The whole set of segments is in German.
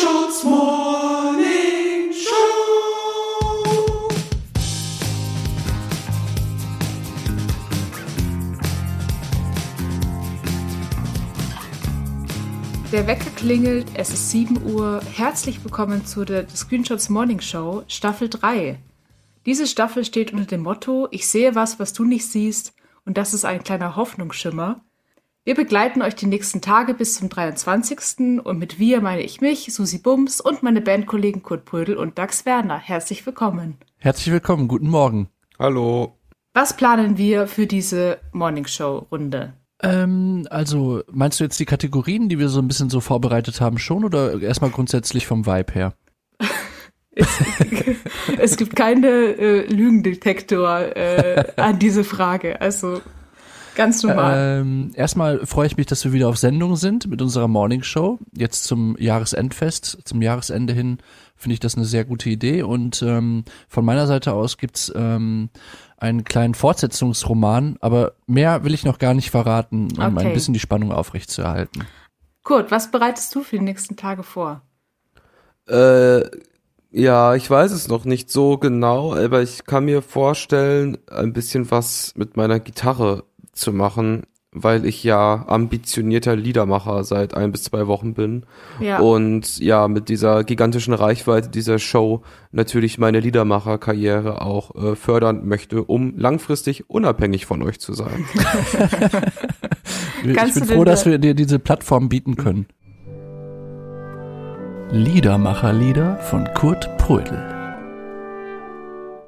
Screenshot's Morning Show. Der Wecker klingelt, es ist 7 Uhr. Herzlich willkommen zu der Screenshots Morning Show, Staffel 3. Diese Staffel steht unter dem Motto: Ich sehe was, was du nicht siehst, und das ist ein kleiner Hoffnungsschimmer. Wir begleiten euch die nächsten Tage bis zum 23. Und mit wir meine ich mich, Susi Bums und meine Bandkollegen Kurt Brödel und Dax Werner. Herzlich willkommen. Herzlich willkommen, guten Morgen. Hallo. Was planen wir für diese Morning Show Runde? Ähm, also, meinst du jetzt die Kategorien, die wir so ein bisschen so vorbereitet haben, schon oder erstmal grundsätzlich vom Vibe her? Es, es gibt keine äh, Lügendetektor äh, an diese Frage. Also ganz normal. Ähm, erstmal freue ich mich, dass wir wieder auf Sendung sind mit unserer Morning Show. Jetzt zum Jahresendfest, zum Jahresende hin finde ich das eine sehr gute Idee. Und ähm, von meiner Seite aus gibt's ähm, einen kleinen Fortsetzungsroman, aber mehr will ich noch gar nicht verraten, um Okay. ein bisschen die Spannung aufrechtzuerhalten. Kurt, was bereitest du für die nächsten Tage vor? Äh, ja, ich weiß es noch nicht so genau, aber ich kann mir vorstellen, ein bisschen was mit meiner Gitarre zu machen, weil ich ja ambitionierter Liedermacher seit ein bis zwei Wochen bin. Ja. Und ja, mit dieser gigantischen Reichweite dieser Show natürlich meine Liedermacherkarriere auch äh, fördern möchte, um langfristig unabhängig von euch zu sein. Ich Kannst bin froh, dass da- wir dir diese Plattform bieten können. Liedermacherlieder von Kurt Prödel.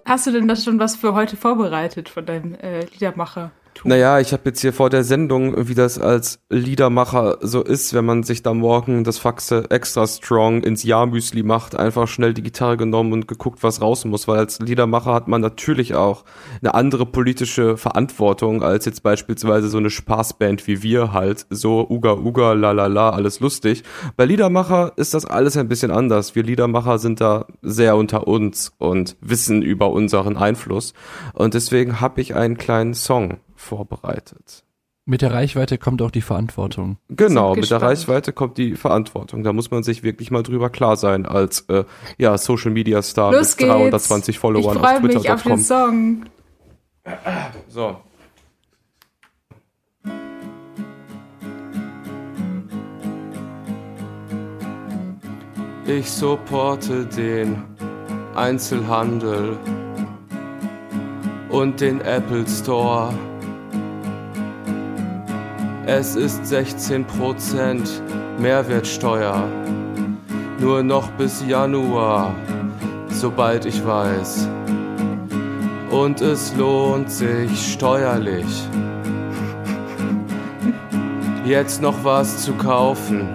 Hast du denn das schon was für heute vorbereitet von deinem äh, Liedermacher? Naja, ich habe jetzt hier vor der Sendung, wie das als Liedermacher so ist, wenn man sich da morgen das Faxe extra strong ins Jahrmüsli macht, einfach schnell die Gitarre genommen und geguckt, was raus muss, weil als Liedermacher hat man natürlich auch eine andere politische Verantwortung als jetzt beispielsweise so eine Spaßband wie wir halt, so uga uga la la la, alles lustig. Bei Liedermacher ist das alles ein bisschen anders. Wir Liedermacher sind da sehr unter uns und wissen über unseren Einfluss und deswegen habe ich einen kleinen Song vorbereitet. Mit der Reichweite kommt auch die Verantwortung. Genau, mit der. Reichweite kommt die Verantwortung. Da muss man sich wirklich mal drüber klar sein als äh, ja, Social Media Star Los mit geht's. 320 ich Followern auf freue mich auf den Twitter.com. Song. So. Ich supporte den Einzelhandel und den Apple Store. Es ist 16% Mehrwertsteuer. Nur noch bis Januar, sobald ich weiß. Und es lohnt sich steuerlich. Jetzt noch was zu kaufen.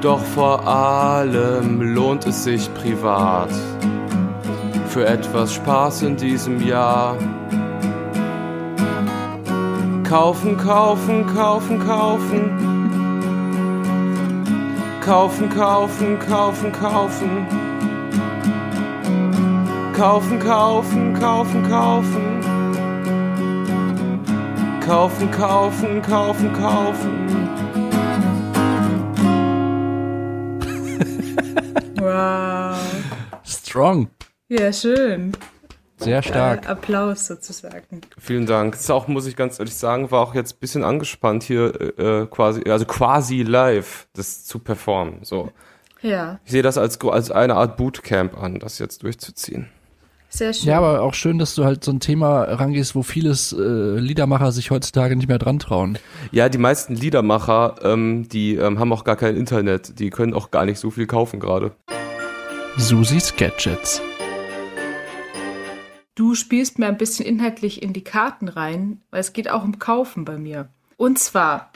Doch vor allem lohnt es sich privat. Für etwas Spaß in diesem Jahr. Kaufen, kaufen, kaufen, kaufen. Kaufen, kaufen, kaufen, kaufen. Kaufen, kaufen, kaufen, kaufen. Kaufen, kaufen, kaufen, kaufen. Wow. Strong. Ja, schön. Sehr stark. Äh, Applaus sozusagen. Vielen Dank. Das ist auch, muss ich ganz ehrlich sagen, war auch jetzt ein bisschen angespannt hier äh, quasi, also quasi live das zu performen. So. Ja, Ich sehe das als, als eine Art Bootcamp an, das jetzt durchzuziehen. sehr schön. Ja, aber auch schön, dass du halt so ein Thema rangehst, wo vieles äh, Liedermacher sich heutzutage nicht mehr dran trauen. Ja, die meisten Liedermacher, ähm, die ähm, haben auch gar kein Internet. Die können auch gar nicht so viel kaufen gerade. Susis Gadgets. Du spielst mir ein bisschen inhaltlich in die Karten rein, weil es geht auch um Kaufen bei mir. Und zwar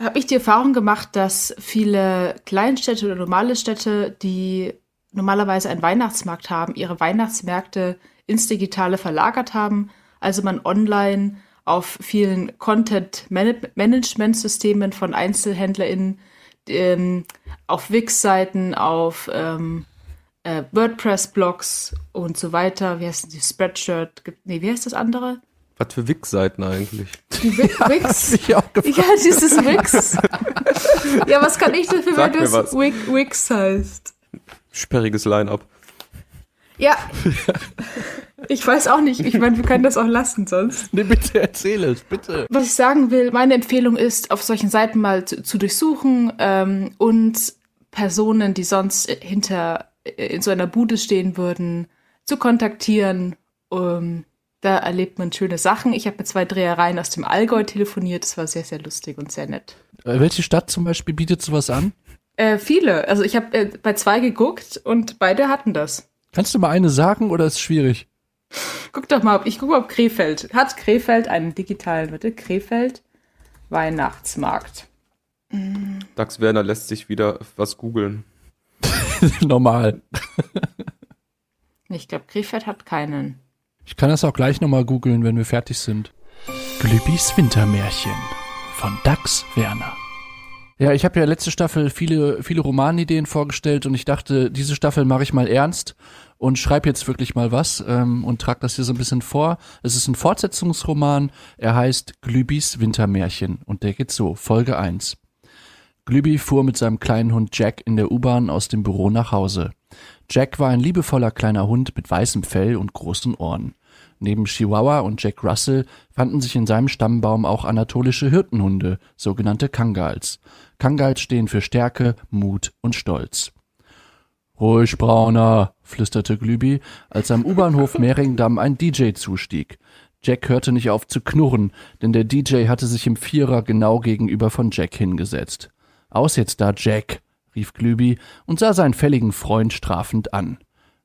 habe ich die Erfahrung gemacht, dass viele Kleinstädte oder normale Städte, die normalerweise einen Weihnachtsmarkt haben, ihre Weihnachtsmärkte ins Digitale verlagert haben. Also man online auf vielen Content-Management-Systemen von EinzelhändlerInnen, ähm, auf Wix-Seiten, auf ähm, äh, WordPress-Blogs und so weiter. Wie heißt die Spreadshirt? Nee, wie heißt das andere? Was für Wix-Seiten eigentlich? Die Wi- Wix. Gefragt. Ja, dieses Wix. ja, was kann ich dafür, Sag wenn das. Wix, heißt? Sperriges Line-Up. Ja. Ich weiß auch nicht. Ich meine, wir können das auch lassen sonst. Nee, bitte erzähl es, bitte. Was ich sagen will, meine Empfehlung ist, auf solchen Seiten mal zu, zu durchsuchen ähm, und Personen, die sonst hinter in so einer Bude stehen würden, zu kontaktieren. Ähm, da erlebt man schöne Sachen. Ich habe mit zwei Drehereien aus dem Allgäu telefoniert. Das war sehr, sehr lustig und sehr nett. Äh, Welche Stadt zum Beispiel bietet sowas an? Äh, viele. Also ich habe äh, bei zwei geguckt und beide hatten das. Kannst du mal eine sagen oder ist es schwierig? Guck doch mal, ob ich gucke mal, ob Krefeld. Hat Krefeld einen digitalen, bitte? Krefeld Weihnachtsmarkt. Dax Werner lässt sich wieder was googeln. Normal. Ich glaube, Krefeld hat keinen. Ich kann das auch gleich nochmal googeln, wenn wir fertig sind. Glübis Wintermärchen von Dax Werner. Ja, ich habe ja letzte Staffel viele, viele Romanideen vorgestellt und ich dachte, diese Staffel mache ich mal ernst und schreibe jetzt wirklich mal was ähm, und trage das hier so ein bisschen vor. Es ist ein Fortsetzungsroman, er heißt Glübis Wintermärchen und der geht so, Folge 1. Glübi fuhr mit seinem kleinen Hund Jack in der U-Bahn aus dem Büro nach Hause. Jack war ein liebevoller kleiner Hund mit weißem Fell und großen Ohren. Neben Chihuahua und Jack Russell fanden sich in seinem Stammbaum auch anatolische Hirtenhunde, sogenannte Kangals. Kangals stehen für Stärke, Mut und Stolz. Ruhig, Brauner, flüsterte Glübi, als am U-Bahnhof Mehringdamm ein DJ zustieg. Jack hörte nicht auf zu knurren, denn der DJ hatte sich im Vierer genau gegenüber von Jack hingesetzt. Aus jetzt da, Jack, rief Glübi und sah seinen fälligen Freund strafend an.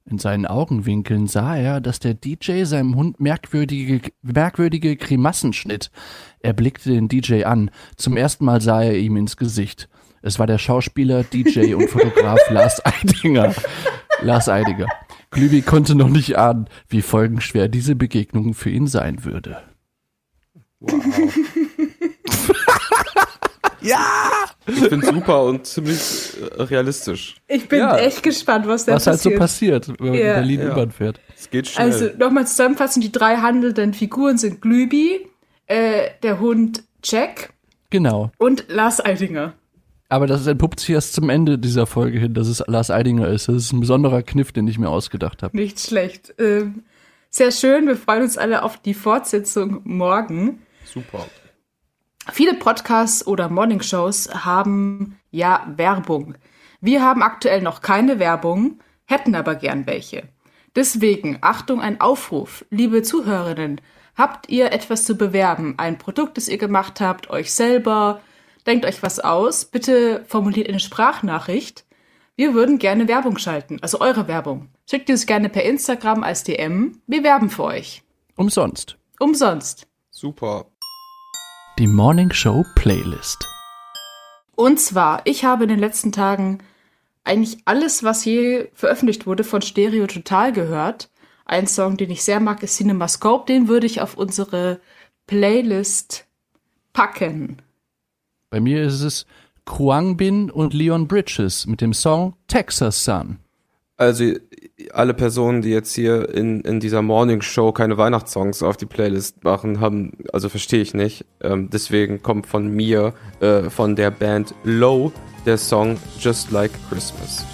In seinen Augenwinkeln sah er, dass der DJ seinem Hund merkwürdige, merkwürdige Grimassen schnitt. Er blickte den DJ an. Zum ersten Mal sah er ihm ins Gesicht. Es war der Schauspieler, DJ und Fotograf Lars Eidinger. Lars Eidinger. Glübi konnte noch nicht ahnen, wie folgenschwer diese Begegnung für ihn sein würde. Ich finde super und ziemlich äh, realistisch. Ich bin Ja. echt gespannt, was da Was halt so passiert. passiert, wenn man Ja. in Berlin Ja. U-Bahn fährt. Es geht schnell. Also nochmal zusammenfassend, die drei handelnden Figuren sind Glübi, äh, der Hund Jack Genau. und Lars Eidinger. Aber das entpuppt sich erst zum Ende dieser Folge hin, dass es Lars Eidinger ist. Das ist ein besonderer Kniff, den ich mir ausgedacht habe. Nicht schlecht. Ähm, sehr schön, wir freuen uns alle auf die Fortsetzung morgen. super. Viele Podcasts oder Morningshows haben ja Werbung. Wir haben aktuell noch keine Werbung, hätten aber gern welche. Deswegen, Achtung, ein Aufruf. Liebe Zuhörerinnen, habt ihr etwas zu bewerben? Ein Produkt, das ihr gemacht habt, euch selber? Denkt euch was aus? Bitte formuliert eine Sprachnachricht. Wir würden gerne Werbung schalten, also eure Werbung. Schickt uns gerne per Instagram als DM. Wir werben für euch. Umsonst. Umsonst. Super. Die Morning Show Playlist. Und zwar, ich habe in den letzten Tagen eigentlich alles, was je veröffentlicht wurde, von Stereo Total gehört. Ein Song, den ich sehr mag, ist CinemaScope. Den würde ich auf unsere Playlist packen. Bei mir ist es Kruang Bin und Leon Bridges mit dem Song Texas Sun. Also alle Personen, die jetzt hier in, in dieser Morning Show keine Weihnachtssongs auf die Playlist machen, haben, also verstehe ich nicht. Ähm, deswegen kommt von mir, äh, von der Band Low, der Song Just Like Christmas.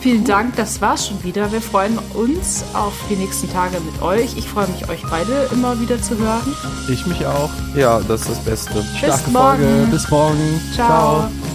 Vielen Dank, das war's schon wieder. Wir freuen uns auf die nächsten Tage mit euch. Ich freue mich, euch beide immer wieder zu hören. Ich mich auch. Ja, das ist das Beste. Starke morgen. Folge. Bis morgen. Ciao. Ciao.